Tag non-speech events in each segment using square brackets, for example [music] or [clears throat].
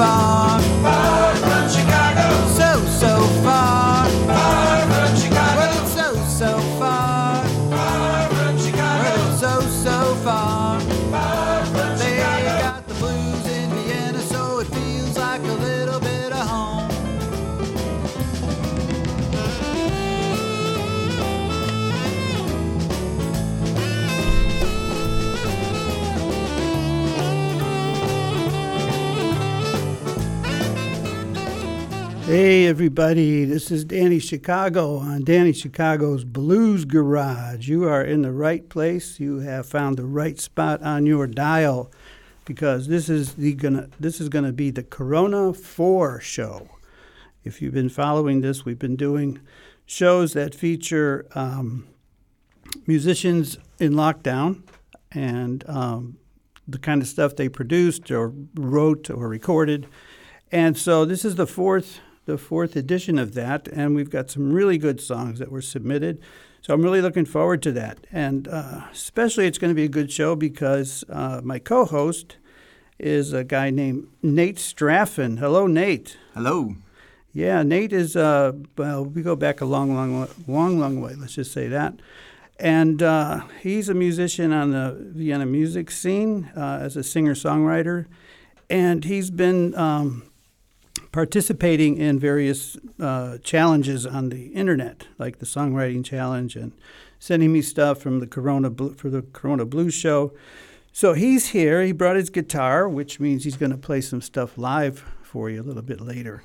far. Hey everybody, this is Danny Chicago on Danny Chicago's Blues Garage. You are in the right place. You have found the right spot on your dial because this is the gonna this is gonna be the Corona 4 show. If you've been following this, we've been doing shows that feature um, musicians in lockdown and um, the kind of stuff they produced or wrote or recorded. And so this is the fourth the fourth edition of that, and we've got some really good songs that were submitted. So I'm really looking forward to that, and uh, especially it's going to be a good show because uh, my co-host is a guy named Nate Straffon. Hello, Nate. Hello. Yeah, Nate is. Uh, well, we go back a long, long, long, long way. Let's just say that. And uh, he's a musician on the Vienna music scene uh, as a singer-songwriter, and he's been um, participating in various uh, challenges on the internet, like the songwriting challenge, and sending me stuff from the Corona Blu- for the Corona Blues show. So he's here. He brought his guitar, which means he's going to play some stuff live for you a little bit later.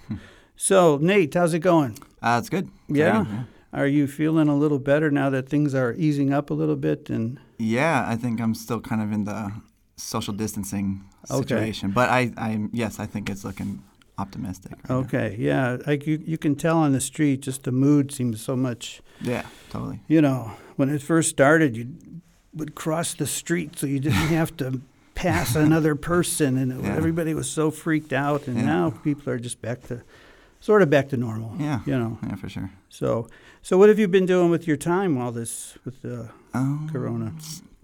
so Nate, how's it going? Uh, it's good. Yeah? Exciting, Are you feeling a little better now that things are easing up a little bit? And yeah. Yeah, I think I'm still kind of in the social distancing Okay. situation, but I, I'm yes, I think it's looking optimistic. right now. okay, yeah, like you, you can tell on the street, just the mood seems so much. Yeah, totally. You know, when it first started, you would cross the street so you didn't have to [laughs] pass another person, and it, Yeah. everybody was so freaked out. And Yeah. now people are just back to, sort of back to normal. Yeah. you know. Yeah, for sure. So, so what have you been doing with your time while this with the Um, Corona?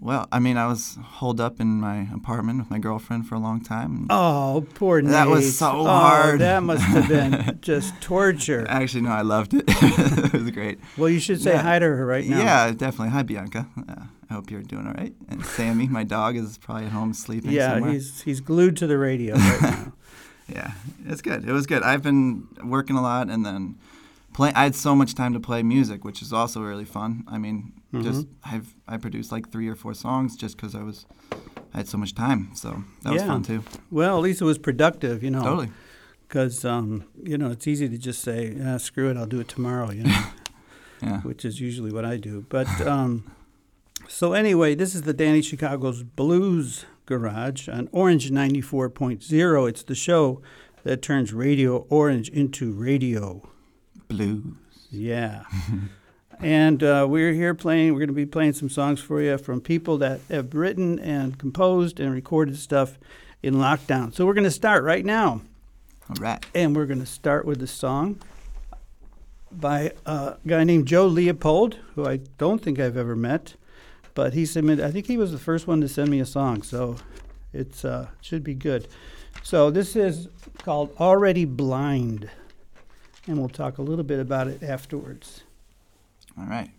Well, I mean, I was holed up in my apartment with my girlfriend for a long time. Oh, poor Nate. That was so oh, hard. That must have been [laughs] just torture. Actually, no, I loved it. [laughs] it was great. Well, you should say Yeah. hi to her right now. Yeah, definitely. Hi, Bianca. Uh, I hope you're doing all right. And Sammy, my dog, is probably at home sleeping Yeah, somewhere. he's he's glued to the radio right [laughs] now. Yeah, it's good. It was good. I've been working a lot, and then play. I had so much time to play music, which is also really fun. I mean, just Mm-hmm. I've I produced like three or four songs just because I was I had so much time. So that was fun too. Well, at least it was productive, you know. Totally. Because um, you know it's easy to just say, ah, "Screw it, I'll do it tomorrow," you know, [laughs] Yeah. which is usually what I do. But um, so anyway, this is the Danny Chicago's Blues Garage on Orange ninety four point zero. It's the show that turns Radio Orange into radio. Blues. Yeah. [laughs] and uh, we're here playing, we're going to be playing some songs for you from people that have written and composed and recorded stuff in lockdown. So we're going to start right now. All right. And we're going to start with a song by a guy named Joe Leopold, who I don't think I've ever met. But he submitted, I think he was the first one to send me a song. So it uh, should be good. So this is called Already Blind. And we'll talk a little bit about it afterwards. All right.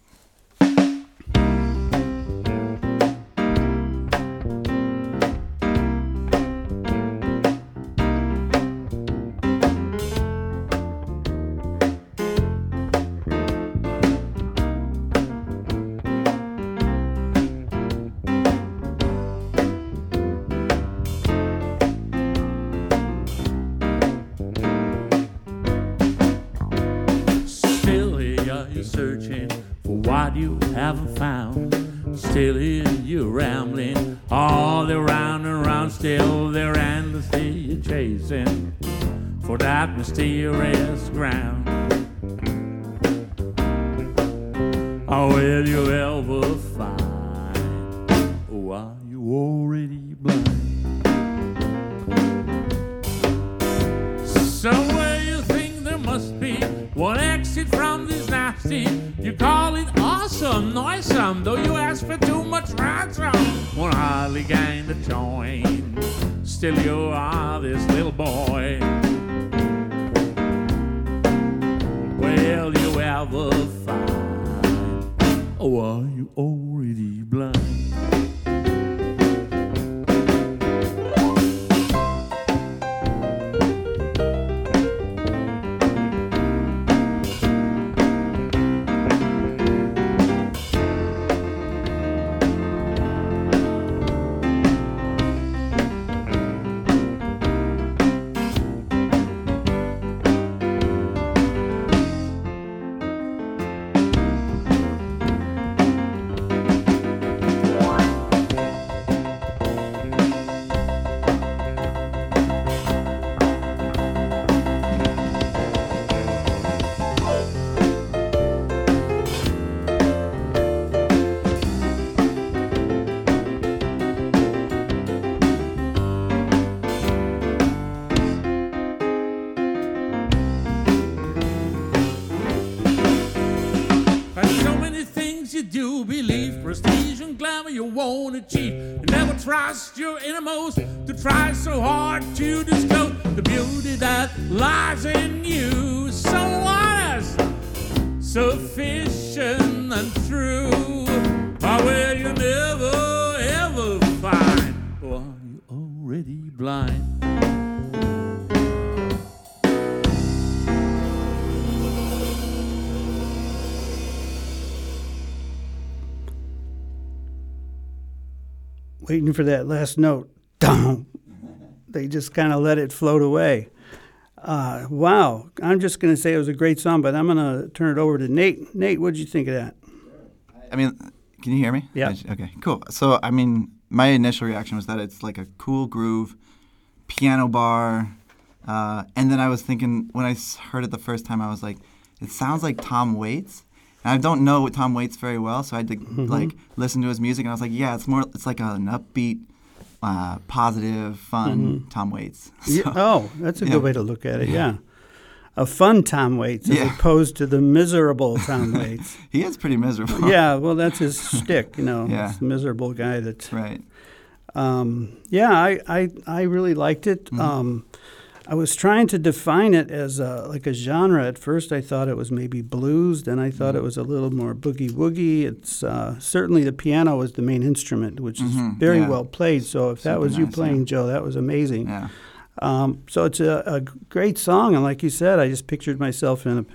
Won't never trust your innermost to try so hard to disclose the beauty that lies in you. So honest, sufficient, and true. Or will you never ever find? Or are you already blind? Waiting for that last note. Dum. They just kind of let it float away. Uh, wow. I'm just going to say it was a great song, but I'm going to turn it over to Nate. Nate, what did you think of that? I mean, can you hear me? Yeah. Okay, cool. So, I mean, my initial reaction was that it's like a cool groove, piano bar, uh, and then I was thinking when I heard it the first time, I was like, it sounds like Tom Waits. And I don't know Tom Waits very well, so I had to Mm-hmm. like listen to his music, and I was like, yeah, it's more, it's like an upbeat, uh, positive, fun Tom Waits. Mm-hmm. [laughs] Yeah, oh, that's a yeah. good way to look at it. Yeah. A fun Tom Waits as Yeah. opposed to the miserable Tom [laughs] Waits. he is pretty miserable. [laughs] yeah, well, that's his stick, you know. Yeah. Miserable guy that's. Right. Um, yeah, I, I, I really liked it. Mm-hmm. Um, I was trying to define it as a, like a genre. At first, I thought it was maybe blues. Then I thought Mm-hmm. it was a little more boogie woogie. It's uh, certainly the piano is the main instrument, which is Mhm, very yeah. well played. So if that Super was you playing, yeah. Joe, that was amazing. Yeah. Um, so it's a, a great song, and like you said, I just pictured myself in a,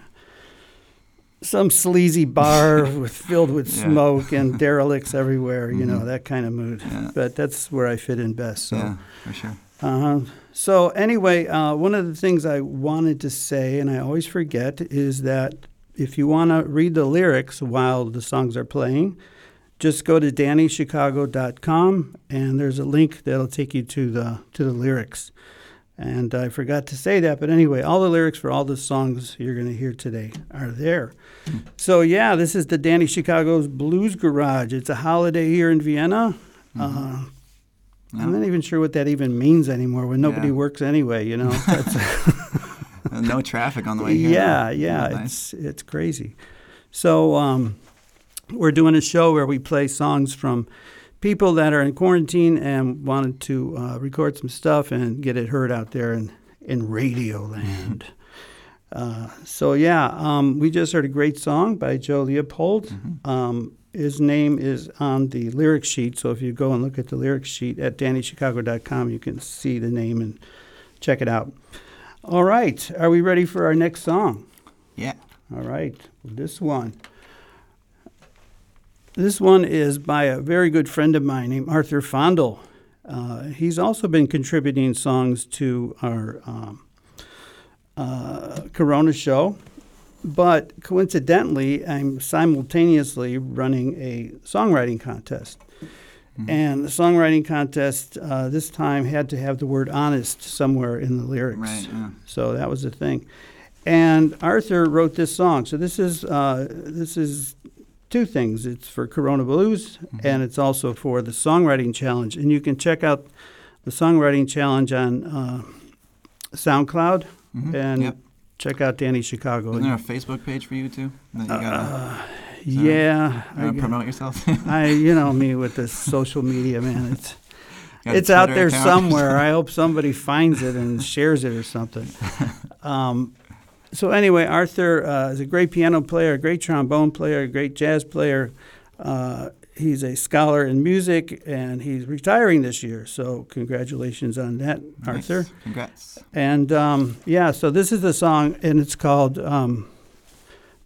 some sleazy bar [laughs] with filled with Yeah. smoke and derelicts everywhere. You know Mhm. that kind of mood. Yeah. But that's where I fit in best. So. Yeah, for sure. Uh-huh. So anyway, uh, one of the things I wanted to say, and I always forget, is that if you want to read the lyrics while the songs are playing, just go to DannyChicago.com, and there's a link that'll take you to the to the lyrics. And I forgot to say that, but anyway, all the lyrics for all the songs you're going to hear today are there. So yeah, this is the Danny Chicago's Blues Garage. It's a holiday here in Vienna. Uh, I'm not even sure what that even means anymore when nobody Yeah. works anyway, you know. [laughs] No traffic on the way here. yeah, yeah, nice. it's it's crazy. So um, we're doing a show where we play songs from people that are in quarantine and wanted to uh, record some stuff and get it heard out there in in Radio Land. [laughs] uh, so yeah, um, we just heard a great song by Joe Leopold. Um, his name is on the lyric sheet, so if you go and look at the lyric sheet at DannyChicago.com, you can see the name and check it out. All right, are we ready for our next song? Yeah. All right, this one. This one is by a very good friend of mine named Arthur Fondel. Uh, he's also been contributing songs to our um, uh, Corona show, but coincidentally, I'm simultaneously running a songwriting contest. And the songwriting contest uh, this time had to have the word honest somewhere in the lyrics. Right. Yeah. So that was the thing. And Arthur wrote this song. So this is uh, this is two things. It's for Corona Blues, and it's also for the songwriting challenge. And you can check out the songwriting challenge on uh, SoundCloud Mhm. and Yep. Check out Danny Chicago. Isn't there a Facebook page for you too? That you gotta, yeah, you I, promote yourself. [laughs] I you know me with the social media man. It's [laughs] it's out there somewhere. I hope [laughs] somebody finds it and shares it or something. Um, so anyway, Arthur uh, is a great piano player, a great trombone player, a great jazz player. Uh, he's a scholar in music, and he's retiring this year. So congratulations on that, Nice. Arthur. Congrats. And um, yeah, so this is the song, and it's called um,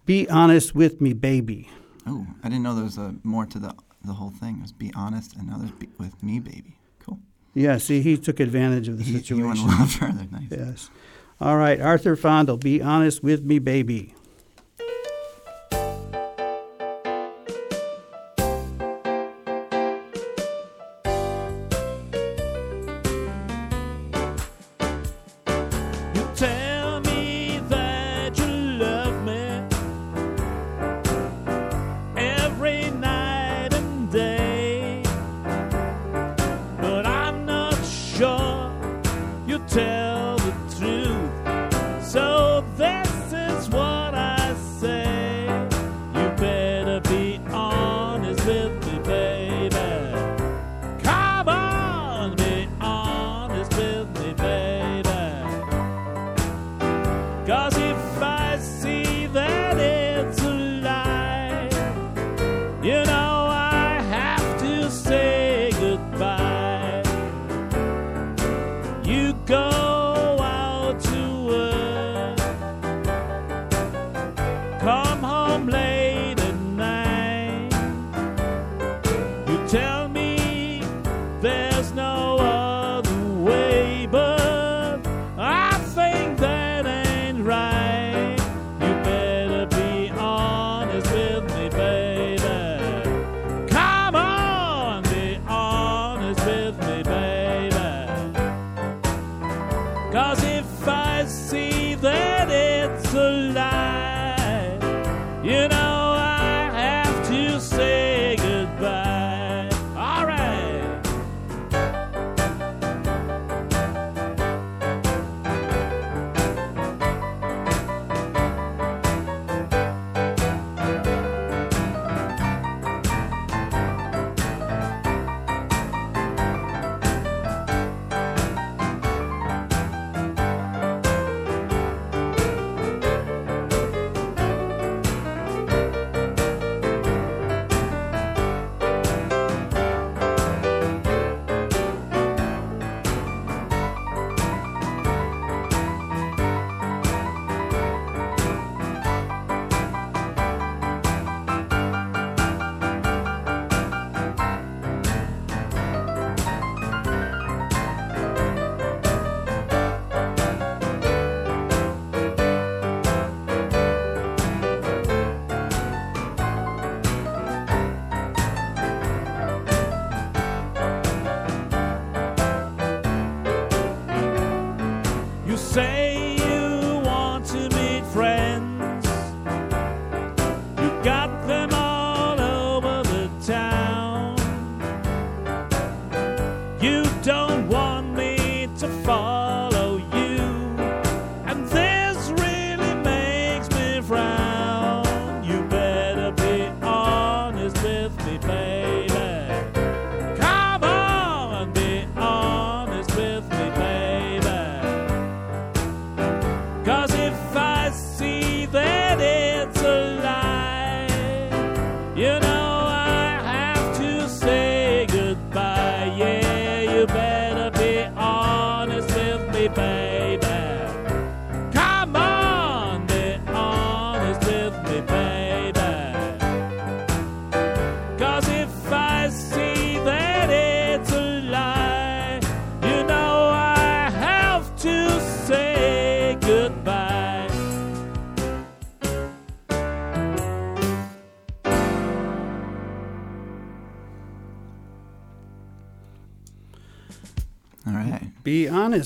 "Be Honest with Me, Baby." Oh, I didn't know there was a more to the the whole thing. It was be honest, and now there's be with me, baby. Cool. Yeah, see, he took advantage of the You, you went a situation. little further. Nice. Yes. All right, Arthur Fondle, be honest with me, baby.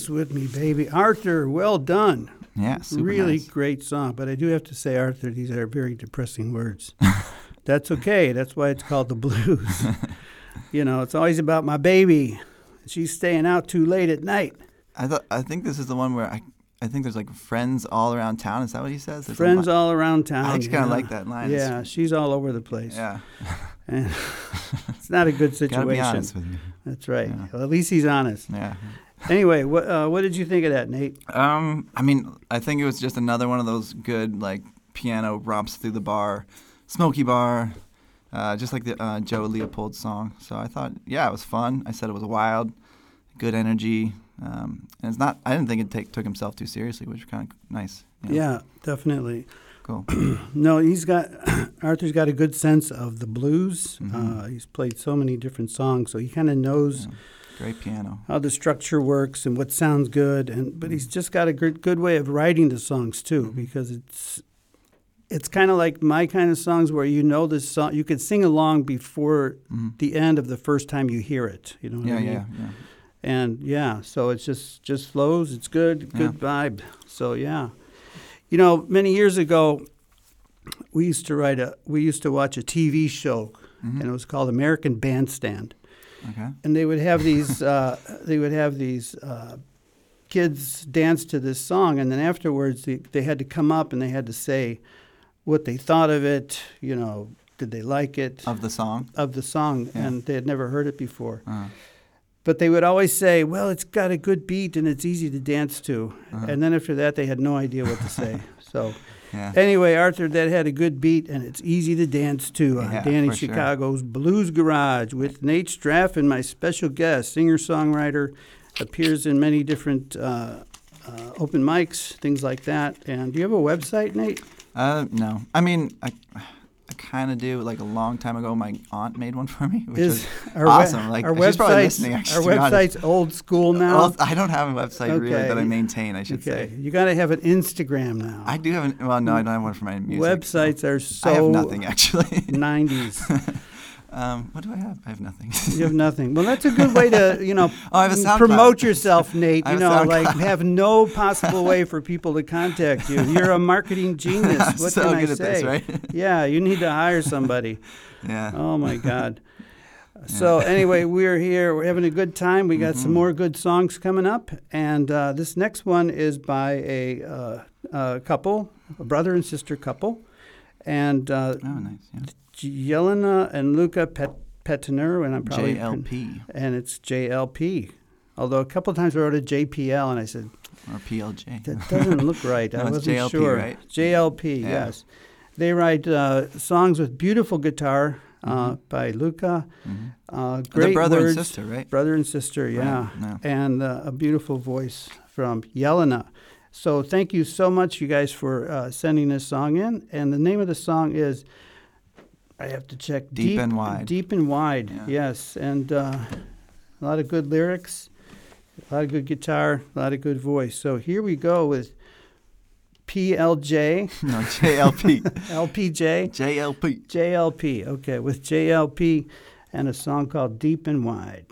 With me, baby. Arthur, well done. Yeah. Super really nice. great song. But I do have to say, Arthur, these are very depressing words. [laughs] That's okay. That's why it's called the blues. [laughs] you know, it's always about my baby. She's staying out too late at night. I thought. I think this is the one where I. I think there's like friends all around town. Is that what he says? There's Friends all around town. I just kinda yeah. like that line. It's- Yeah, she's all over the place. Yeah. and [laughs] it's not a good situation. Gotta be honest with you. That's right. Yeah. Well, at least he's honest. Yeah. Anyway, what uh, what did you think of that, Nate? Um, I mean, I think it was just another one of those good like piano romps through the bar, smoky bar, uh, just like the uh, Joe Leopold song. So I thought, yeah, it was fun. I said it was wild, good energy, um, and it's not. I didn't think it take, took himself too seriously, which was kind of nice. you know. Yeah, definitely. Cool. [clears throat] No, he's got [clears throat] Arthur's got a good sense of the blues. Mhm. Uh, he's played so many different songs, so he kind of knows Yeah. Great piano. how the structure works and what sounds good. And but he's just got a good good way of writing the songs too, Mhm. because it's it's kind of like my kind of songs where you know this song, you can sing along before Mhm. the end of the first time you hear it. You know what Yeah, I mean? yeah, yeah. and yeah, so it's just just flows. It's good, Yeah. good vibe. So yeah, you know, many years ago, we used to write a we used to watch a TV show, Mhm. and it was called American Bandstand, Okay. and they would have these [laughs] uh, they would have these. Uh, Kids dance to this song, and then afterwards they, they had to come up and they had to say what they thought of it. You know, did they like it Of the song. of the song, Yeah. and they had never heard it before. Uh, But they would always say, "Well, it's got a good beat and it's easy to dance to." Uh-huh. And then after that, they had no idea what to say. [laughs] so yeah. anyway, Arthur, that had a good beat and it's easy to dance to. on Yeah, Danny for sure. Chicago's Blues Garage with Nate Straffon my special guest, singer-songwriter, appears in many different uh, uh, open mics, things like that. And do you have a website, Nate? Uh, no. I mean, I, I kind of do. Like a long time ago, my aunt made one for me, which Is was our awesome. Like, our she's probably website's listening, actually, our website's old school now. Well, I don't have a website really that I maintain. I should okay, say. you got to have an Instagram now. I do have an. Well, no, I don't have one for my music. Websites are so I have nothing actually. 90s. [laughs] um, what do I have? I have nothing. You have nothing. Well, that's a good way to, you know, [laughs] Oh, I have a promote yourself, Nate. You know, like have no possible way for people to contact you. [laughs] You're a marketing genius. [laughs] What so can good I at say? this, right? Yeah, you need to hire somebody. yeah. Oh my God. So anyway, we're here. We're having a good time. We got Mm-hmm. some more good songs coming up, and uh, this next one is by a, uh, a couple, a brother and sister couple, and uh, Oh, nice. Yeah. Jelena and Luca Pet- and I'm probably JLP and it's JLP. Although a couple of times I wrote a JPL, and I said or PLJ. that doesn't look right. I [laughs] No, it's wasn't JLP, sure. right? JLP, Yeah. yes. They write uh, songs with beautiful guitar uh, Mhm. by Luca. Mhm. Uh, great brother words, and sister, right? brother and sister, yeah, yeah. and uh, a beautiful voice from Yelena. So thank you so much, you guys, for uh, sending this song in. And the name of the song is, I have to check. Deep and Wide. Deep and wide, Yeah. yes, and uh, a lot of good lyrics, a lot of good guitar, a lot of good voice. So here we go with PLJ, [laughs] No, JLP. LPJ, [laughs] JLP. JLP. Okay, with JLP and a song called Deep and Wide.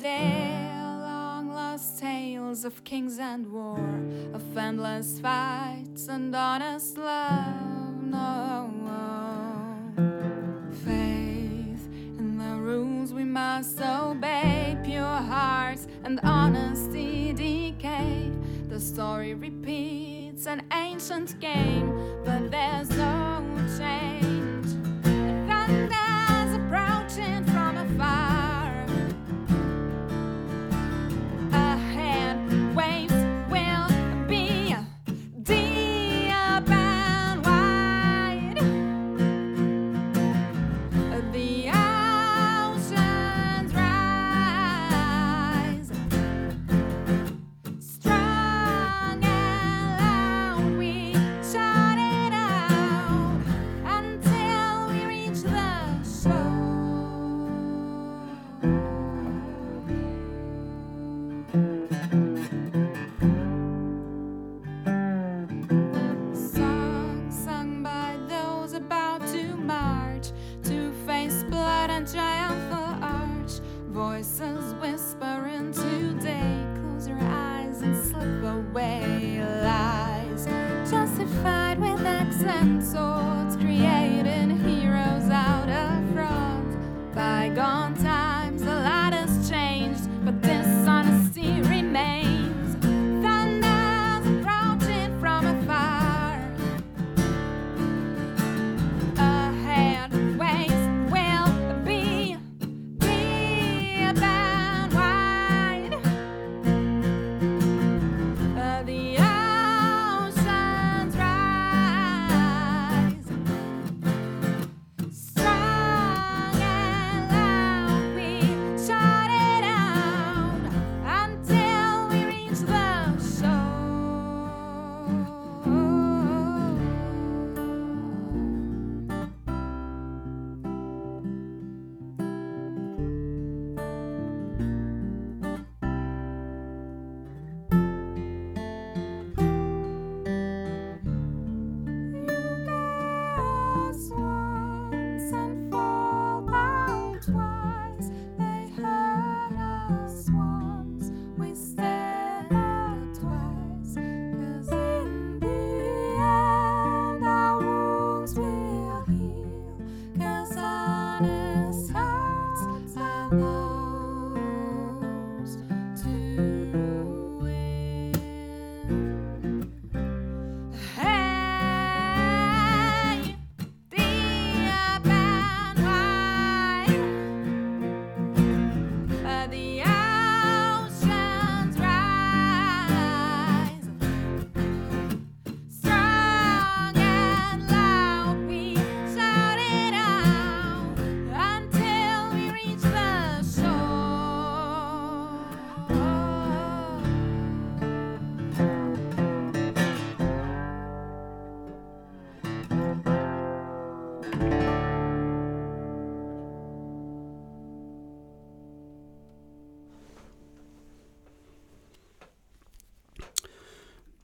Dare long lost tales of kings and war, of endless fights and honest love. No faith in the rules we must obey, pure hearts and honesty decay. The story repeats an ancient game, but there's no change.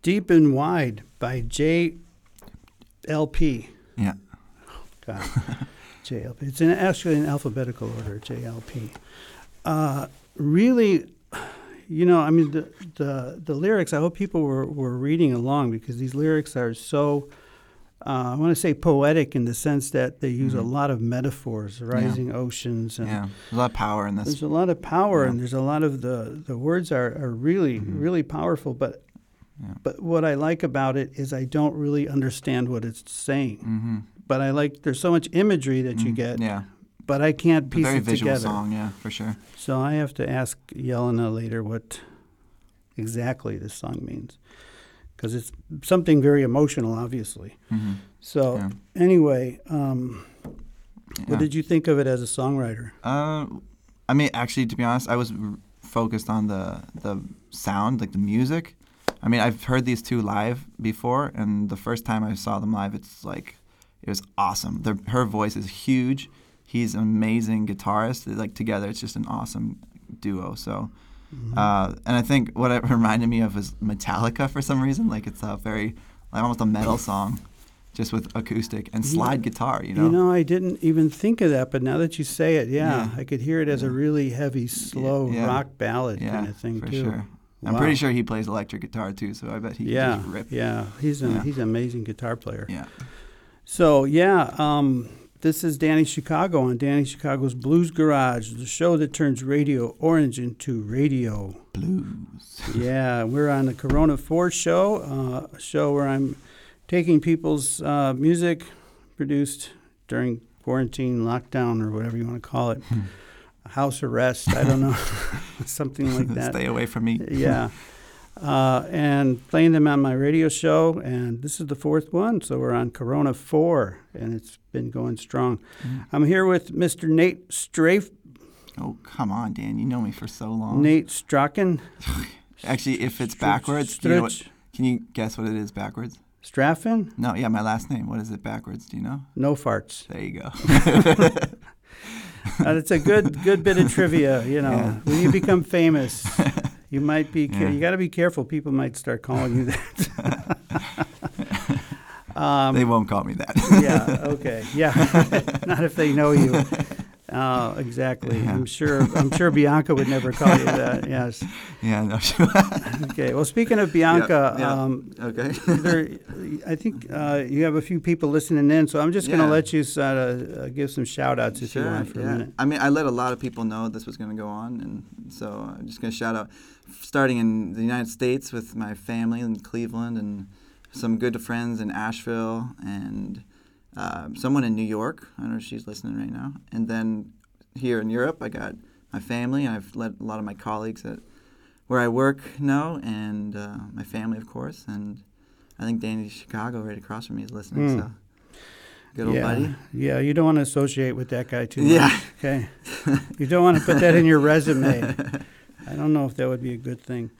Deep and Wide by J.L.P. Yeah. God, [laughs] JLP. It's in actually in alphabetical order, JLP. Uh, really, you know, I mean, the, the the lyrics. I hope people were, were reading along because these lyrics are so. Uh, I want to say poetic in the sense that they use a lot of metaphors, rising oceans, and Yeah. There's a lot of power in this. there's a lot of power, Yeah. and there's a lot of the the words are, are really really powerful. But Yeah. but what I like about it is I don't really understand what it's saying. Mm-hmm. But I like there's so much imagery that you get, Yeah. but I can't It's a piece very it visual together. song, yeah, for sure. So I have to ask Yelena later what exactly this song means, because it's something very emotional, obviously. hmm So Yeah. anyway, um, Yeah. what did you think of it as a songwriter? Uh, I mean, actually, to be honest, I was r- focused on the the sound, like the music. I mean, I've heard these two live before, and the first time I saw them live, it's like it was awesome. Their, her voice is huge. He's an amazing guitarist. They're, like together, it's just an awesome duo. So, uh, and I think what it [laughs] reminded me of was Metallica for some reason. Like it's a very like almost a metal song, just with acoustic and slide guitar. You know. You know, I didn't even think of that, but now that you say it, yeah, Yeah. I could hear it as a really heavy, slow yeah. rock ballad yeah, kind of thing for too. sure. I'm Wow. pretty sure he plays electric guitar too, so I bet he Yeah, yeah, he's an Yeah. he's an amazing guitar player. Yeah. So yeah, um, this is Danny Chicago on Danny Chicago's Blues Garage, the show that turns Radio Orange into radio. Blues. [laughs] yeah, we're on the Corona Four show, uh, a show where I'm taking people's uh, music produced during quarantine, lockdown, or whatever you want to call it, house arrest. I don't know, [laughs] something like [laughs] that Stay away from me. [laughs] yeah. Uh, and playing them on my radio show, and this is the fourth one, so we're on Corona 4, and it's been going strong. I'm here with Mr. Nate Strafe, Oh, come on, Dan. You know me for so long. Nate Strachan, [sighs] Actually, if it's backwards, do you know what, can you guess what it is backwards? Straffon, No, yeah, my last name. What is it backwards? Do you know? no farts. There you go. Uh, it's a good good bit of trivia, you know. Yeah. When you become famous, [laughs] you might be ca- you got to be careful. People might start calling you that. [laughs] they won't call me that. yeah. Okay. Yeah. [laughs] Not if they know you. Oh, exactly. Yeah. I'm sure. I'm sure Bianca would never call you that. [laughs] Yes. Yeah, no, sure. [laughs] Okay. Well, speaking of Bianca, yeah. Um, okay. [laughs] there, I think uh, you have a few people listening in, so I'm just going to Yeah. let you sort of uh, give some shout outs if you want for a minute. I mean, I let a lot of people know this was going to go on, and so I'm just going to shout out, starting in the United States with my family in Cleveland, and some good friends in Asheville, and um, someone in New York. I don't know if she's listening right now. And then here in Europe, I got my family, and I've let a lot of my colleagues at where I work know, and uh, my family, of course, and I think Danny Chicago right across from me is listening. Mm. So, good old yeah. buddy. Yeah, you don't want to associate with that guy too much. Yeah. Okay. you don't want to put that in your resume. [laughs] I don't know if that would be a good thing.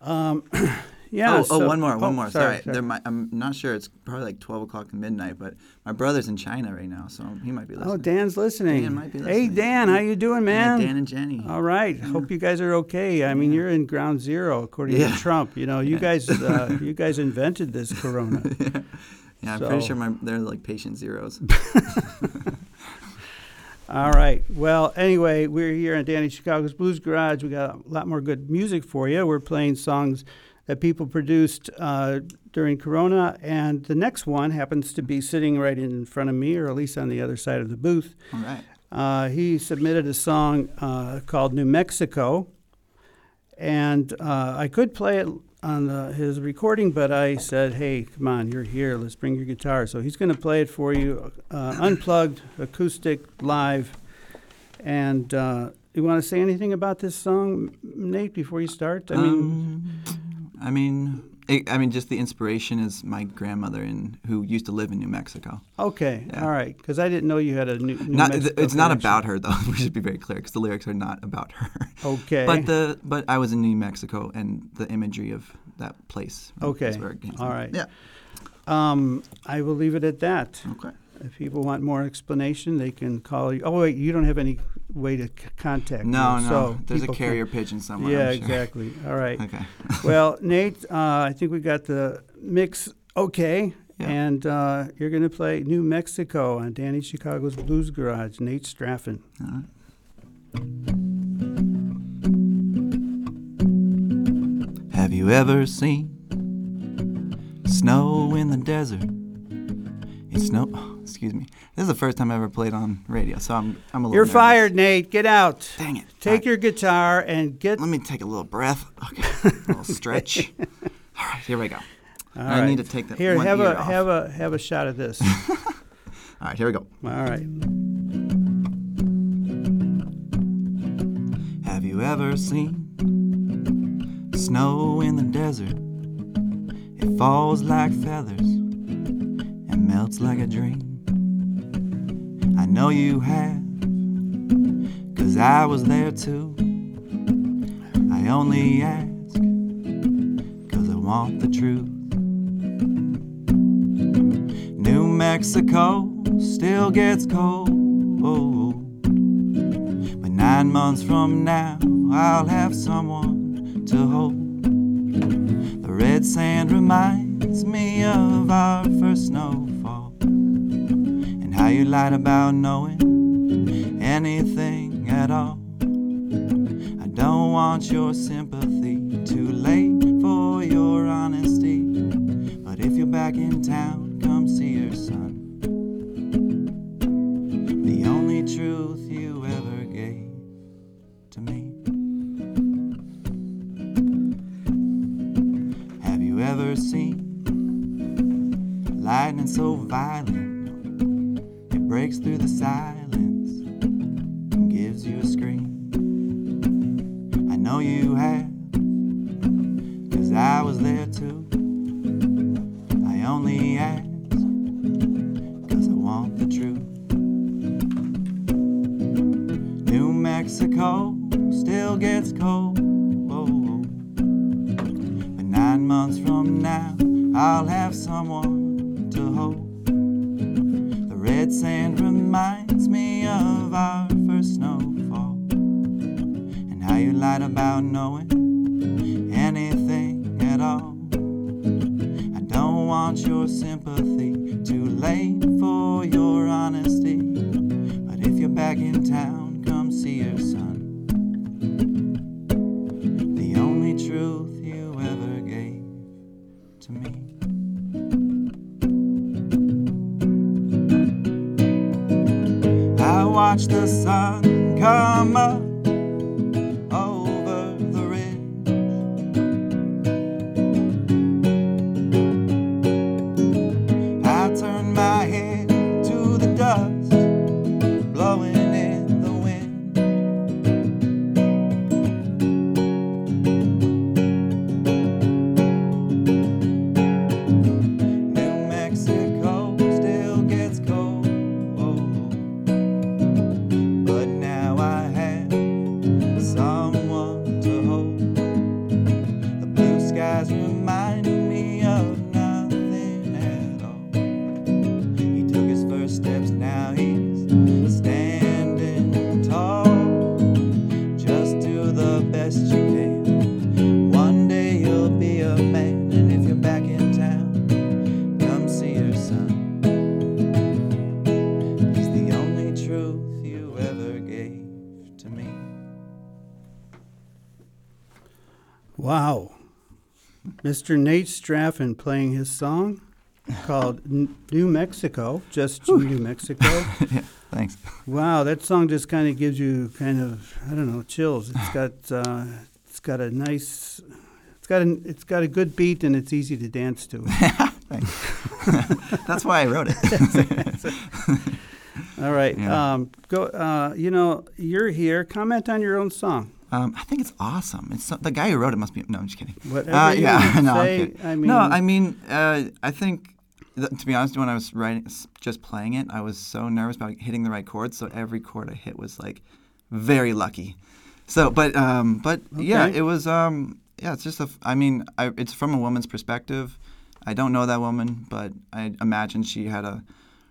Um, [clears throat] yeah. oh, so- oh, one more, one oh, more. Sorry. Sorry, There might, I'm not sure. It's probably like 12 o'clock at midnight, but my brother's in China right now, so he might be listening. Oh, Dan's listening. Dan might be listening. Hey. Dan, how you doing, Yeah, man? Dan and Jenny. All right. Hope you guys are okay. I mean, you're in ground zero according Yeah. to Trump. You know, you guys, uh, [laughs] you guys invented this corona. [laughs] yeah, I'm pretty sure my, they're like patient zeros. [laughs] All right. Well, anyway, we're here in Danny Chicago's Blues Garage. We got a lot more good music for you. We're playing songs that people produced uh, during Corona, and the next one happens to be sitting right in front of me, or at least on the other side of the booth. All right. Uh, he submitted a song uh, called New Mexico, and uh, I could play it on the, his recording, but I said, "Hey, come on, you're here. Let's bring your guitar." So he's going to play it for you, uh, unplugged, acoustic, live. And uh, you want to say anything about this song, Nate, before you start? I mean, Um, I mean, it, I mean, just the inspiration is my grandmother, in who used to live in New Mexico. okay, yeah. all right, because I didn't know you had a new. New not, Mexico it's not about her though. [laughs] We should be very clear because the lyrics are not about her. Okay. But the but I was in New Mexico, and the imagery of that place. Okay. Is where it came from. All right. Yeah. Um, I will leave it at that. Okay. If people want more explanation, they can call you. Oh wait, you don't have any way to c- contact. No, you, no. so There's a people can- carrier pigeon somewhere. Yeah, I'm sure. exactly. All right. [laughs] Okay. well, Nate, uh, I think we got the mix okay, Yeah. and uh, you're going to play New Mexico on Danny Chicago's Blues Garage. Nate Straffon. All right. Have you ever seen snow in the desert? It's snow. Excuse me. This is the first time I ever played on radio, so I'm I'm a little. You're nervous. fired, Nate. Get out. Dang it. Take your guitar and get. Let me take a little breath. Okay. [laughs] A little stretch. All right, here we go. All I right. need to take that Here, have a off. have a have a shot of this. [laughs] All right, here we go. All right. Have you ever seen snow in the desert? It falls like feathers and melts like a dream. I know you have, cause I was there too. I only ask, cause I want the truth. New Mexico still gets cold. But nine months from now, I'll have someone to hold. The red sand reminds me of our first how you lied about knowing anything at all. I don't want your sympathy, too late for your honesty. But if you're back in town, come see your son. The only truth you ever gave to me. Have you ever seen lightning so violent breaks through the silence come up Mr. Nate Straffon playing his song called N- New Mexico, just New Mexico. yeah, [laughs] thanks. Wow, that song just kind of gives you kind of I don't know chills. It's got uh, it's got a nice it's got an it's got a good beat and it's easy to dance to. [laughs] Thanks. [laughs] That's why I wrote it. All right, Yeah. um, go. Uh, you know, you're here. Comment on your own song. Um, I think it's awesome. It's so, the guy who wrote it must be. No, I'm just kidding. Whatever Uh, yeah, [laughs] no, say. I mean, no, I mean, uh, I think th- to be honest, when I was writing, just playing it, I was so nervous about hitting the right chords. So every chord I hit was like very lucky. So, but um, but yeah, it was um, yeah, it's just a. f- I mean, I, it's from a woman's perspective. I don't know that woman, but I imagine she had a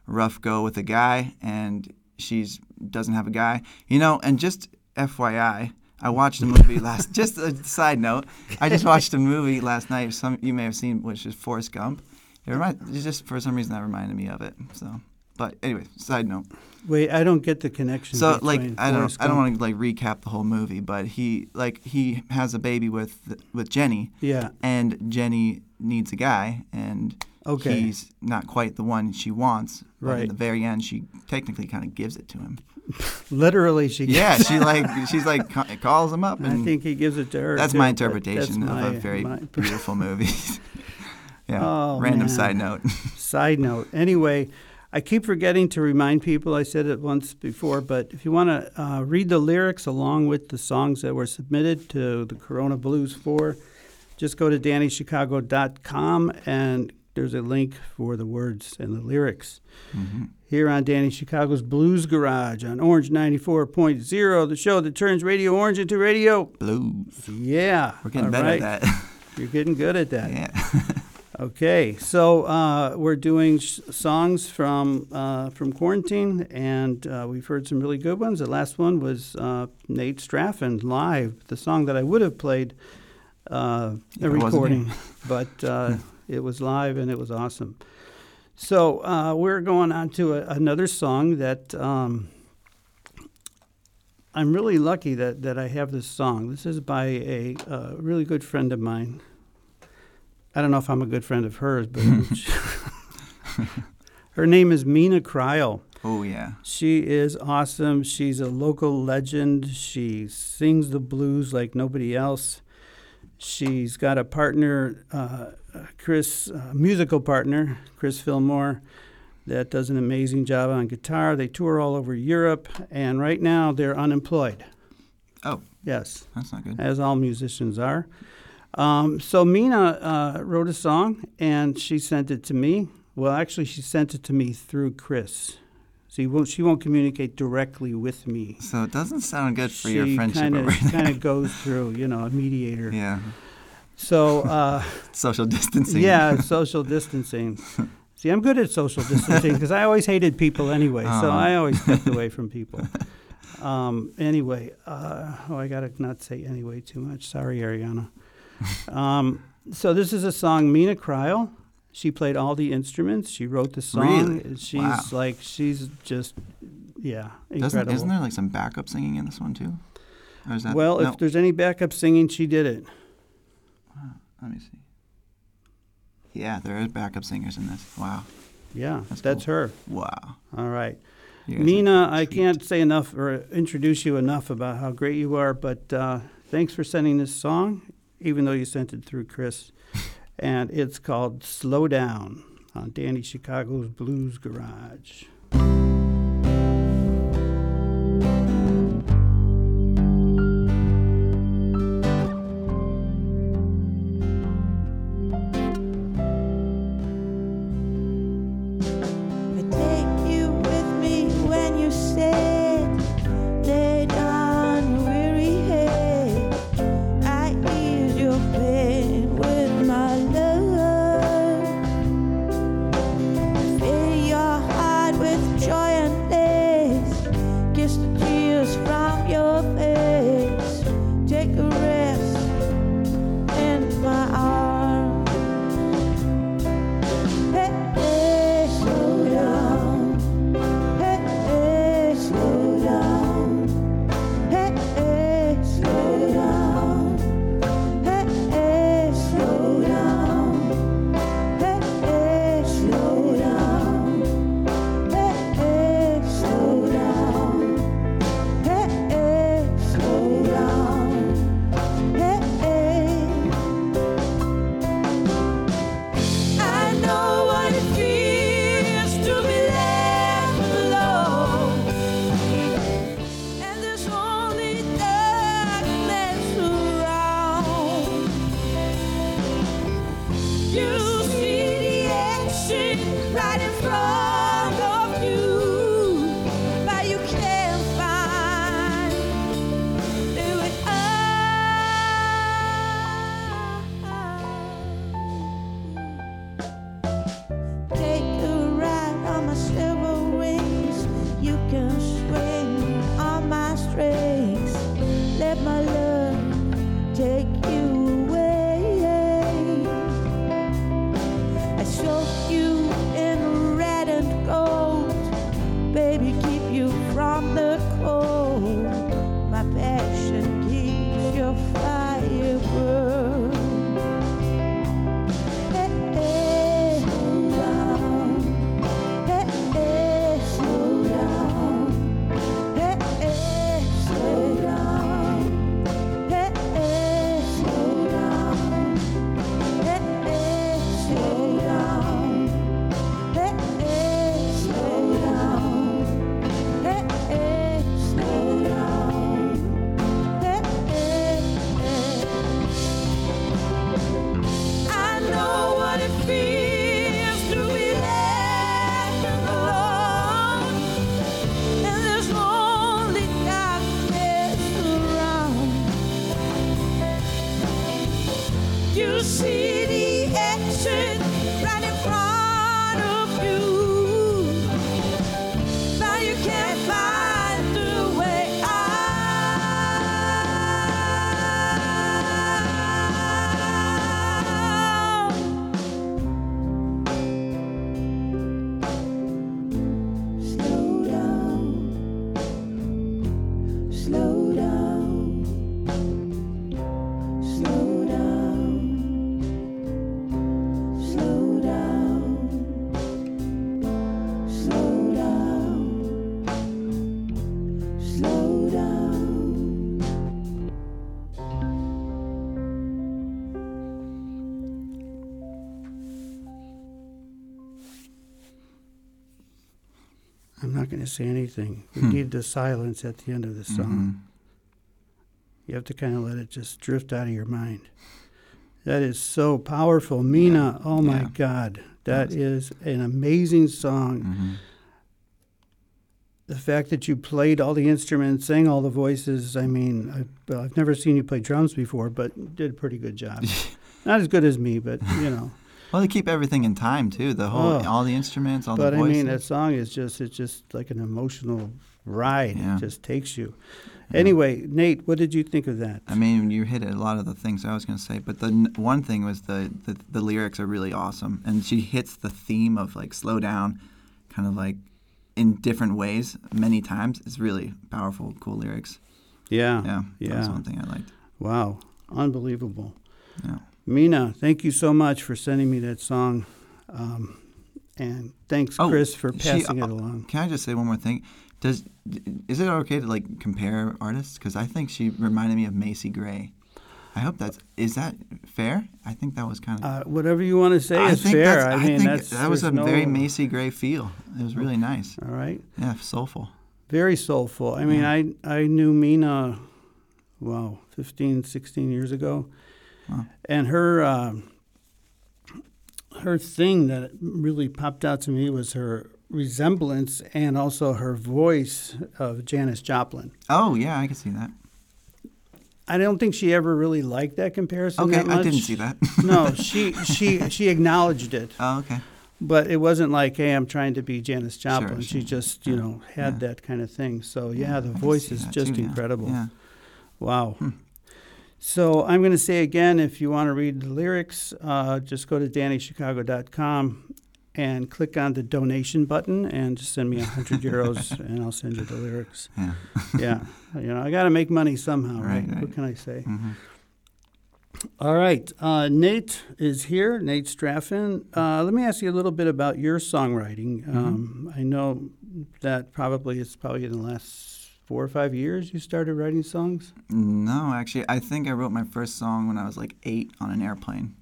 rough go with a guy, and she's doesn't have a guy. You know, and just FYI, I watched a movie last. [laughs] just a side note, I just watched a movie last night. Some you may have seen, which is Forrest Gump. It remind, it's just for some reason that reminded me of it. So, but anyway, side note. wait, I don't get the connection. So like I don't Forrest I don't Gump- want to like recap the whole movie, but he like he has a baby with with Jenny, Yeah. and Jenny needs a guy, and Okay. he's not quite the one she wants. But Right. in the very end, she technically kind of gives it to him. [laughs] Literally, she. Yeah, she like she's like ca- calls him up, and I think he gives it to her. that's too, my interpretation that's of my- a very my- [laughs] beautiful movie. [laughs] yeah. Oh, Random man. side note. Side note. Anyway, I keep forgetting to remind people. I said it once before, but if you want to uh, read the lyrics along with the songs that were submitted to the Corona Blues for, just go to DannyChicago.com and there's a link for the words and the lyrics. Mm-hmm. Here on Danny Chicago's Blues Garage on Orange 94.0, the show that turns Radio Orange into radio. Blues. Yeah. We're getting all better right. at that. [laughs] You're getting good at that. yeah. [laughs] Okay, so uh, we're doing sh- songs from uh, from quarantine, and uh, we've heard some really good ones. The last one was uh, Nate Straffon live, the song that I would have played uh, a recording, but uh, [laughs] it was live and it was awesome. So uh, we're going on to a, another song that um, I'm really lucky that, that I have this song. This is by a uh, really good friend of mine. I don't know if I'm a good friend of hers, but [laughs] [laughs] her name is Mina Kryl. Oh yeah. She is awesome. She's a local legend. She sings the blues like nobody else. She's got a partner, uh, Chris, uh, musical partner, Chris Fillmore, that does an amazing job on guitar. They tour all over Europe, and right now they're unemployed. Oh, Yes, that's not good. as all musicians are. Um, so Mina uh, wrote a song and she sent it to me. Well, actually, she sent it to me through Chris. She won't. She won't communicate directly with me. So it doesn't sound good for she your friendship Kinda, kind of [laughs] goes through, you know, a mediator. yeah. So uh, [laughs] Social distancing. yeah, social distancing. [laughs] See, I'm good at social distancing because I always hated people anyway, so Oh. I always kept away from people. Um, anyway, uh, oh, I gotta not say anyway too much. Sorry, Ariana. Um, so this is a song, Mina Kryl. She played all the instruments. She wrote the song. Really? She's Wow. like she's just yeah, Doesn't incredible. isn't there like some backup singing in this one too? Or is that well, no, if there's any backup singing, she did it. Wow. Let me see. Yeah, there is backup singers in this. Wow. Yeah, That's that's, cool. her. Wow. All right. Nina, I can't say enough or introduce you enough about how great you are, but uh, thanks for sending this song, even though you sent it through Chris. And it's called Slow Down on Danny Chicago's Blues Garage. Going to say anything. We Hmm. need the silence at the end of the song. You have to kind of let it just drift out of your mind. That is so powerful. Mina, oh my Yeah. God. that is an amazing song. hmm The fact that you played all the instruments, sang all the voices, I mean, I, well, I've never seen you play drums before, but did a pretty good job. [laughs] Not as good as me, but, you know. Well, they keep everything in time too. The whole, Oh. all the instruments, all the but I voices. mean, that song is just, it's just like an emotional ride. Yeah. It just takes you. Yeah. Anyway, Nate, what did you think of that? I mean, you hit a lot of the things I was going to say, but the n- one thing was the, the the lyrics are really awesome, and she hits the theme of like slow down, kind of like in different ways many times. It's really powerful, cool lyrics. Yeah. Yeah, yeah. that's one thing I liked. Wow. Unbelievable. Yeah. Mina, thank you so much for sending me that song. Um, and thanks, Oh, Chris, for she- passing uh, it along. Can I just say one more thing? Does is it okay to like compare artists? Because I think she reminded me of Macy Gray. I hope that's is that fair? I think that was kind of. Uh, whatever you want to say I is think fair. that's- I mean, that was a no- very Macy Gray feel. It was really nice. All right. Yeah, soulful. Very soulful. I mean, I I knew Mina, wow, 15, 16 years ago, Wow. and her um her thing that really popped out to me was her resemblance and also her voice of Janis Joplin. Oh yeah, I can see that. I don't think she ever really liked that comparison. Okay, that. I didn't see that. [laughs] no, [laughs] she she she acknowledged it, oh okay. but it wasn't like, "Hey, I'm trying to be Janis Joplin." she sure. just, you Yeah, know, had yeah. that kind of thing. So yeah, the I voice is just too, incredible. Yeah. Wow. So I'm going to say again, if you want to read the lyrics, uh, just go to DannyChicago.com and click on the donation button and just send me a hundred euros [laughs] and I'll send you the lyrics. Yeah. [laughs] Yeah, you know, I got to make money somehow, right? Right, right. What can I say? hmm All right, uh, Nate is here. Nate Straffon. Uh, let me ask you a little bit about your songwriting. Mm-hmm. Um, I know that probably it's probably in the last four or five years you started writing songs. No, actually, I think I wrote my first song when I was like eight on an airplane.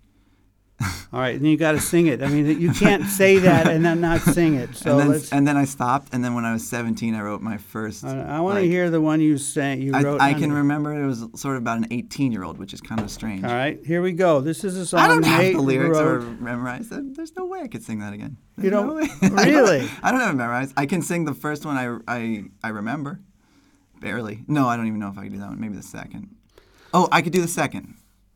[laughs] All right, and you got to sing it. I mean, you can't say that and then not sing it. [laughs] So and then let's. and then I stopped, and then when I was 17, I wrote my first. I, I want to like- hear the one you sang. You I, wrote. I on can the- remember it was sort of about an 18 year old, which is kind of strange. All right, here we go. This is a song. I don't have the lyrics or wrote. memorized. There- There's no way I could sing that again. You There's don't- no way. [laughs] I don't- really? I don't have it memorized. I can sing the first one I, I, I remember. Barely. No, I don't even know if I could do that one. Maybe the second. Oh, I could do the second.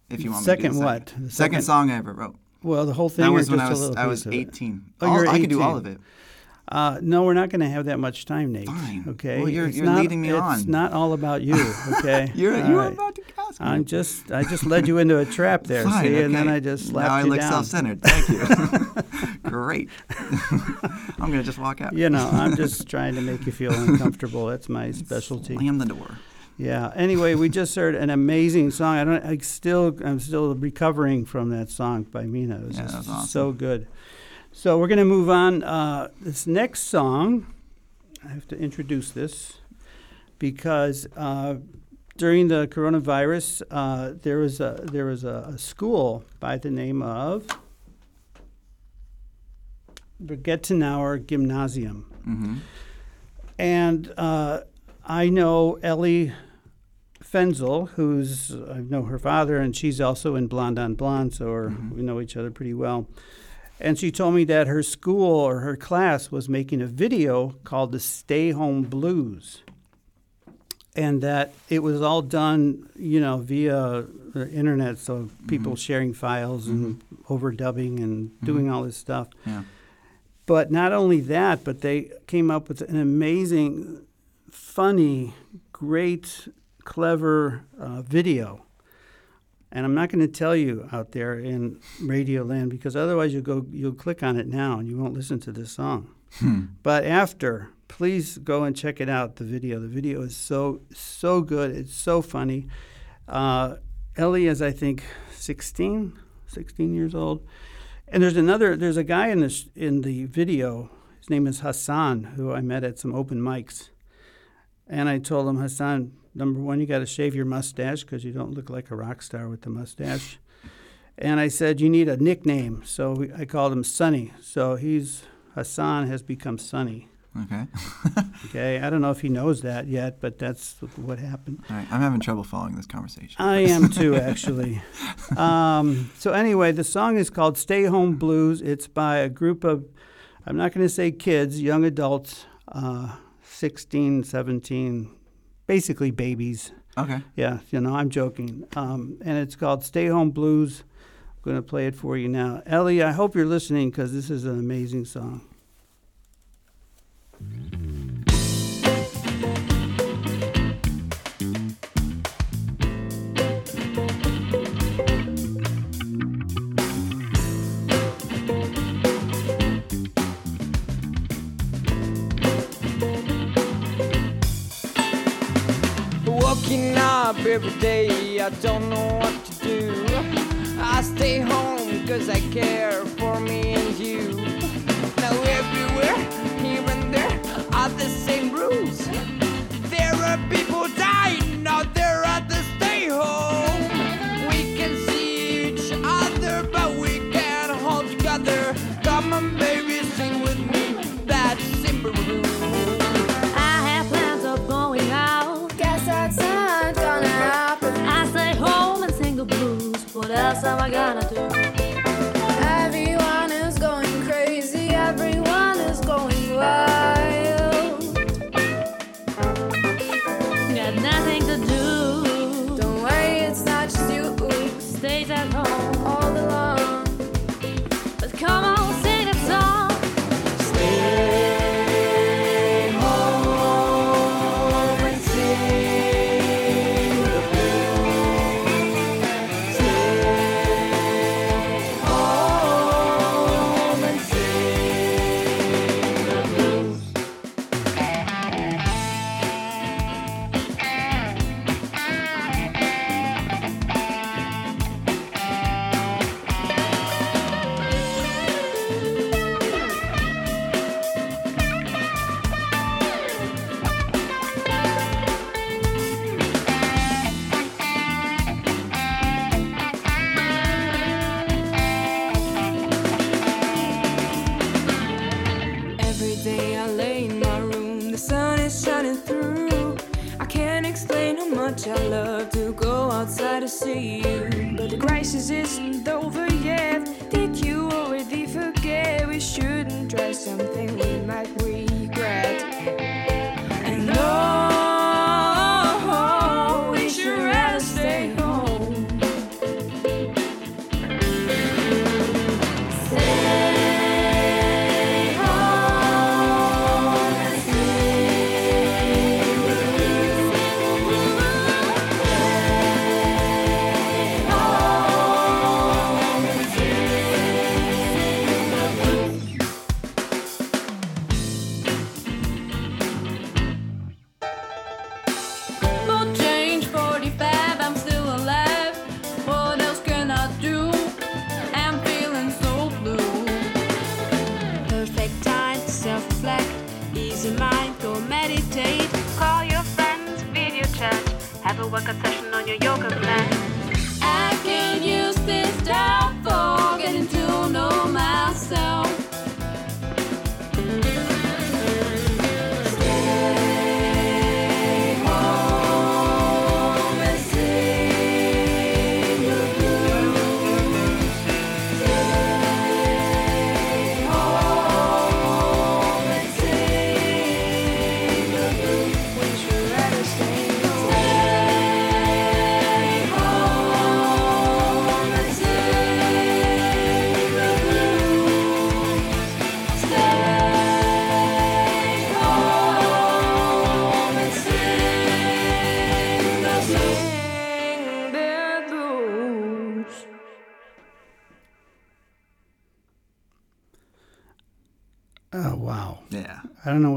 If you want me Second to do the what? second. The second second- song I ever wrote. Well, the whole thing. That was when I was I was 18. Oh, All- you're I could do all of it. Uh, no, we're not going to have that much time, Nate. Fine. Okay. Well, you're- It's you're not- leading me it's on. It's not all about you. Okay. [laughs] You're All you right. about to ask me. I'm just I just led you into a trap there, Fine, see, and then okay. I just now slapped I you look down. self-centered. Thank you. [laughs] Great. [laughs] I'm gonna just walk out. You know, I'm just trying to make you feel uncomfortable. That's my specialty. Slam the door. Yeah. Anyway, we just heard an amazing song. I don't. I still. I'm still recovering from that song by Mina. It was Yeah, just that was awesome. so good. So we're gonna move on. Uh, this next song, I have to introduce this because uh, during the coronavirus, uh, there was a there was a, a school by the name of Bergettenauer Gymnasium. hmm And uh, I know Ellie Fenzel, who's I know her father, and she's also in Blonde on Blonde, so we're- we know each other pretty well. And she told me that her school or her class was making a video called the Stay Home Blues, and that it was all done, you know, via the internet, so people mm-hmm. sharing files and mm-hmm. overdubbing and mm-hmm. doing all this stuff. Yeah. But not only that, but they came up with an amazing, funny, great, clever uh, video. And I'm not going to tell you out there in Radio Land because otherwise you'll go you'll click on it now and you won't listen to this song. But after, please go and check it out. The video. The video is so so good. It's so funny. Uh, Ellie is I think 16, 16 years old. And there's another. There's a guy in this in the video. His name is Hassan, who I met at some open mics. And I told him, Hassan, number one, you got to shave your mustache because you don't look like a rock star with the mustache. And I said, you need a nickname. So we, I called him Sonny. So he's Hassan has become Sonny. Okay. [laughs] Okay, I don't know if he knows that yet, but that's what happened. All right. I'm having trouble following this conversation. I am too, [laughs] actually. Um, so anyway, the song is called "Stay Home Blues." It's by a group of, I'm not going to say kids, young adults, uh, 16, 17, basically babies. Okay. Yeah, you know, I'm joking. Um, and it's called "Stay Home Blues." I'm going to play it for you now, Ellie. I hope you're listening because this is an amazing song. Waking up every day, I don't know what to do. I stay home cause I care for me and you. Now, everywhere, here and there, are the same rules. There are people dying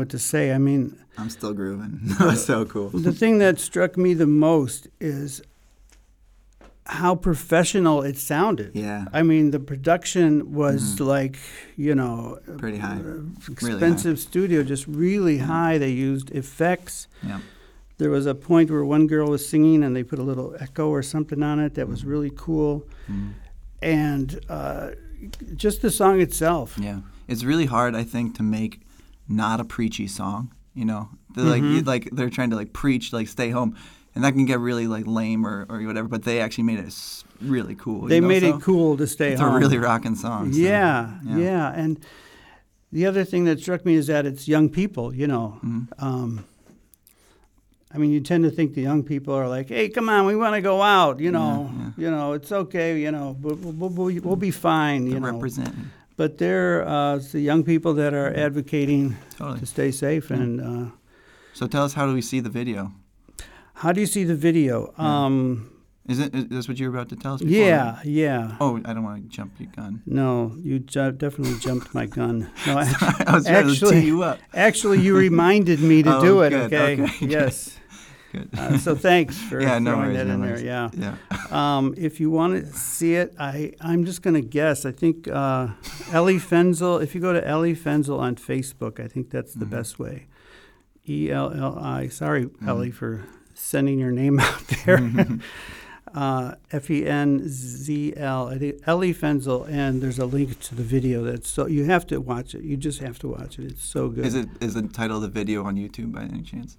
what to say. I mean, I'm still grooving. [laughs] that was so cool. the thing that struck me the most is how professional it sounded. Yeah, I mean, the production was like, you know, pretty high. expensive studio, just really high. They used effects. Yeah. There was a point where one girl was singing and they put a little echo or something on it that was really cool. Mhm. And uh, just the song itself. Yeah, it's really hard, I think, to make not a preachy song. You know, they're like Mm-hmm. you- like they're trying to like preach, like stay home, and that can get really like lame or, or whatever. But they actually made it really cool. They know, made so it cool to stay It's home. a really rocking song. so, yeah, yeah. yeah, And the other thing that struck me is that it's young people, you know. Mhm. Um, I mean, you tend to think the young people are like, "Hey, come on, we want to go out," you know. yeah. You know, it's okay, you know, we'll, we'll, we'll, we'll be fine, you They're know. representing But they're uh, it's the young people that are advocating totally. to stay safe. And uh, So tell us, how do we see the video? how do you see the video? Yeah. Um, Is it is this what you were about to tell us? Before? yeah, yeah. Oh, I don't want to jump your gun. No, you ju- definitely jumped my gun. [laughs] No, actually, I was trying to tee you up. actually, you reminded me to [laughs] Oh, do it. good, Okay. okay. [laughs] Yes. Good. Uh, so thanks [laughs] for yeah, no throwing worries, that no in worries. there. Yeah. Yeah. [laughs] Um, if you want to see it, I I'm just gonna guess. I think uh, Ellie Fenzel. If you go to Ellie Fenzel on Facebook, I think that's the Mhm. best way. E L L I. Sorry, Mm-hmm. Ellie, for sending your name [laughs] out there. uh, F E N Z L. I think Ellie Fenzel, and there's a link to the video. That's so you have to watch it. You just have to watch it. It's so good. Is it is the title of the video on YouTube by any chance?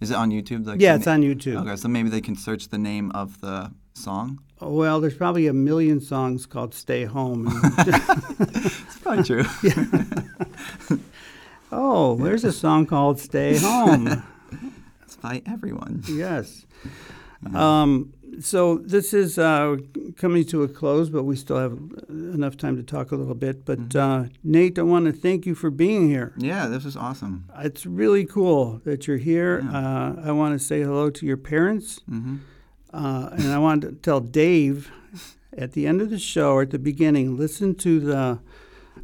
Is it on YouTube? Like yeah, it's na- on YouTube. Okay, so maybe they can search the name of the song. Well, there's probably a million songs called "Stay Home." [laughs] It's probably true. [laughs] oh, there's a song called "Stay Home." [laughs] it's by everyone. yes. Um, so this is uh, coming to a close, but we still have enough time to talk a little bit. But Mm-hmm. uh, Nate, I want to thank you for being here. Yeah, this is awesome. It's really cool that you're here. Yeah. Uh, I want to say hello to your parents, hmm uh, and I want to tell Dave at the end of the show or at the beginning, listen to the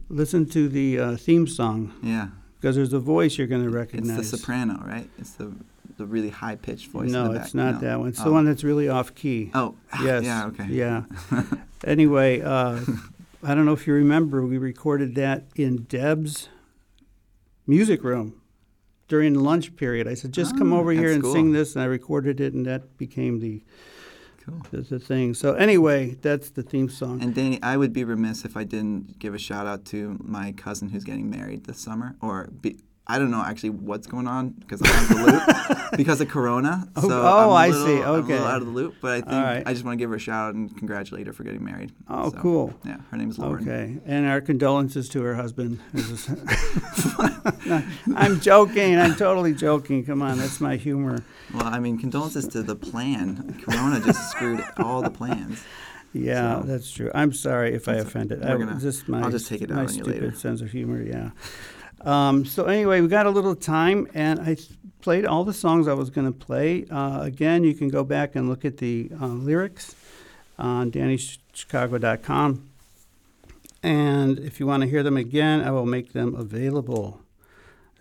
listen to the uh, theme song Yeah, because there's a voice you're going to recognize. it's the soprano, right? It's the the really high pitched voice. in no, it's not No. that one. It's Oh. the one that's really off key. Oh, Yes. Yeah. Okay. Yeah. [laughs] anyway, uh, I don't know if you remember, we recorded that in Deb's music room during lunch period. I said, just come Ah, over here and cool. sing this, and I recorded it, and that became the Cool. the, the thing. So anyway, that's the theme song. And Danny, I would be remiss if I didn't give a shout out to my cousin who's getting married this summer, or be, I don't know actually what's going on because I'm out of the loop [laughs] because of Corona. Oh, So oh, I'm I little- see. I'm a Okay. little out of the loop, but I think right. I just want to give her a shout out and congratulate her for getting married. Oh, So, cool. Yeah, her name's Lauren. Okay, and our condolences to her husband. [laughs] No, [laughs] I'm joking. I'm totally joking. Come on, that's my humor. Well, I mean, condolences to the plan. Corona just screwed all the plans. Yeah, So- that's true. I'm sorry if I offended. we're I, just my, I'll just take it my out on you stupid later. sense of humor. Yeah. Um, so anyway, we got a little time, and I s- played all the songs I was going to play. Uh, again, you can go back and look at the uh, lyrics on DannyChicago.com. And if you want to hear them again, I will make them available.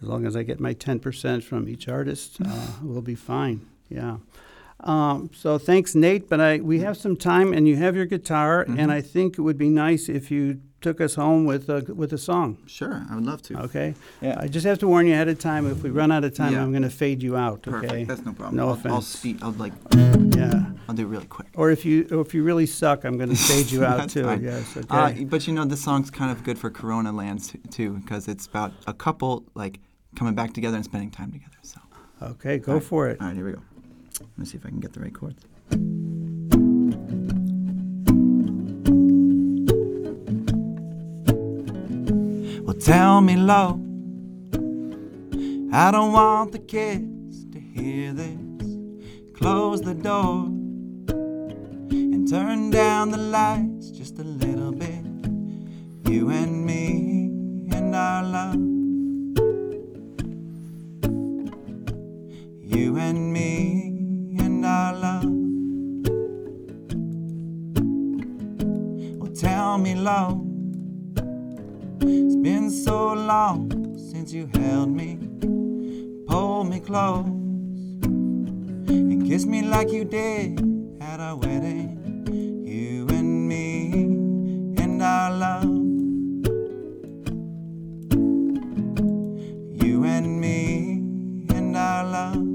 As long as I get my 10% from each artist, uh, [laughs] we'll be fine. Yeah. Um, so thanks, Nate. But I we have some time, and you have your guitar, and Mhm. I think it would be nice if you took us home with a with a song. Sure, I would love to. Okay. Yeah. I just have to warn you ahead of time. If we run out of time, Yeah. I'm going to fade you out. Perfect. Okay. That's no problem. No I'll, I'll offense. speed. I'll like. Yeah. I'll do it really quick. Or if you or if you really suck, I'm going to fade you out [laughs] too. fine. Yes. Okay. Uh, but you know, this song's kind of good for Corona lands too, because it's about a couple like coming back together and spending time together. So. okay. Go right. for it. All right, here we go. Let me see if I can get the right chords. Tell me, low. I don't want the kids to hear this. Close the door and turn down the lights just a little bit. You and me and our love. You and me and our love. Well, tell me, love. It's been so long since you held me, pulled me close, and kissed me like you did at our wedding. You and me and our love. You and me and our love.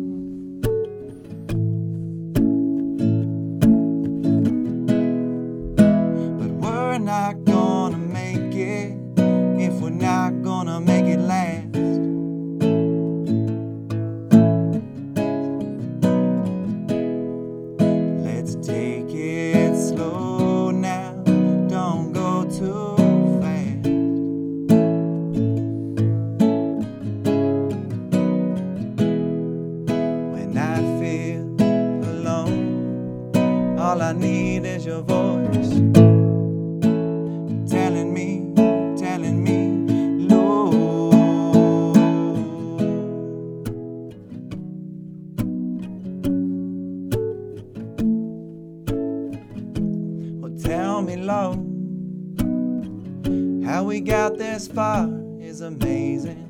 But we're not I need is your voice telling me, telling me, Lord. Well, tell me, Lord, how we got this far is amazing.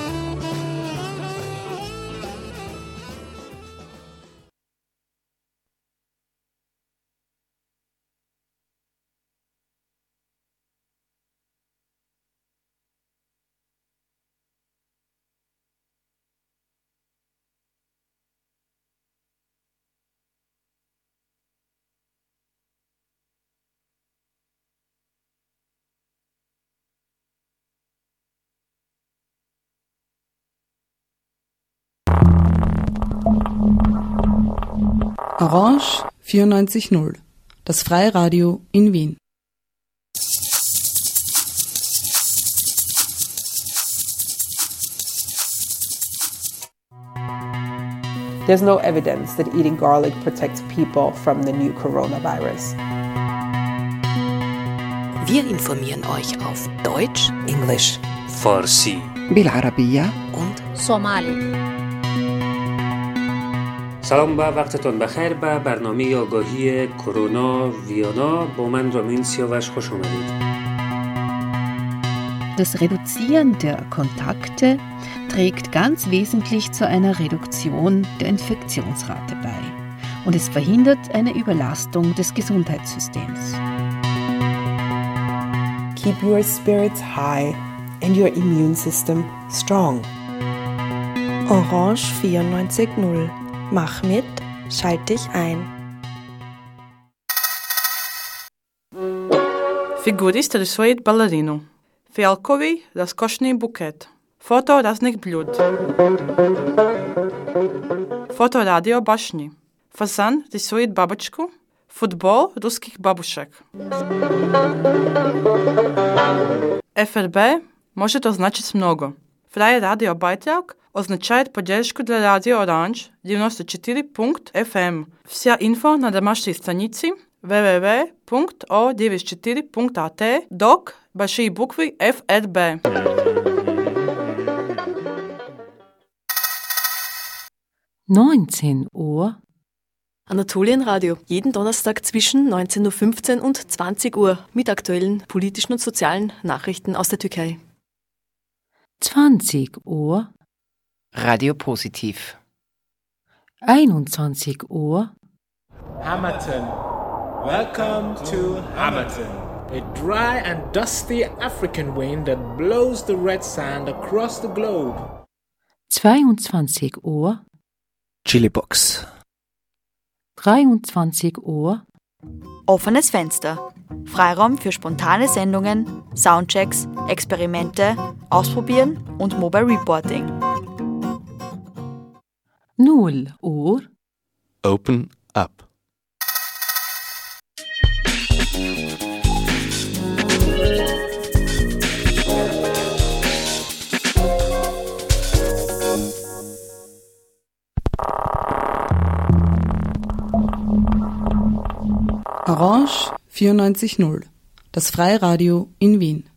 Orange 94.0, das Freiradio in Wien. There's no evidence that eating garlic protects people from the new coronavirus. Wir informieren euch auf Deutsch, Englisch, Farsi, Bilarabiya und Somali. سلام و وقتتان بخیر به برنامه آگاهی کرونا ویانا با من رامین سیاوش خوش آمدید Das Reduzieren der Kontakte trägt ganz wesentlich zu einer Reduktion der Infektionsrate bei und es verhindert eine Überlastung des Gesundheitssystems. Keep your spirits high and your immune system strong. Orange 94.0. Mach mit, schalt dich ein. Фигурист рисует балерину. Фиалковый роскошный букет. Фото разных блюд. Фото радио башни. Фазан рисует бабочку. Футбол русских бабушек. ФРБ может означать много. Фрай радиобайтрак означает поддержку для радио Оранж 94.fm. Вся инфо на домашней странице www.o94.at док большие буквы ФРБ. Neunzehn Uhr. Anatolienradio, jeden Donnerstag zwischen 19.15 Uhr und 20 Uhr mit aktuellen politischen und sozialen Nachrichten aus der Türkei. 20 Uhr. Radio Positiv. 21 Uhr. Hamilton. Welcome to Hamilton. A dry and dusty African wind that blows the red sand across the globe. 22 Uhr. Chilibox. 23 Uhr. Offenes Fenster. Freiraum für spontane Sendungen, Soundchecks, Experimente, Ausprobieren und Mobile Reporting null Uhr. Open up. Orange 94.0, das Freiradio in Wien.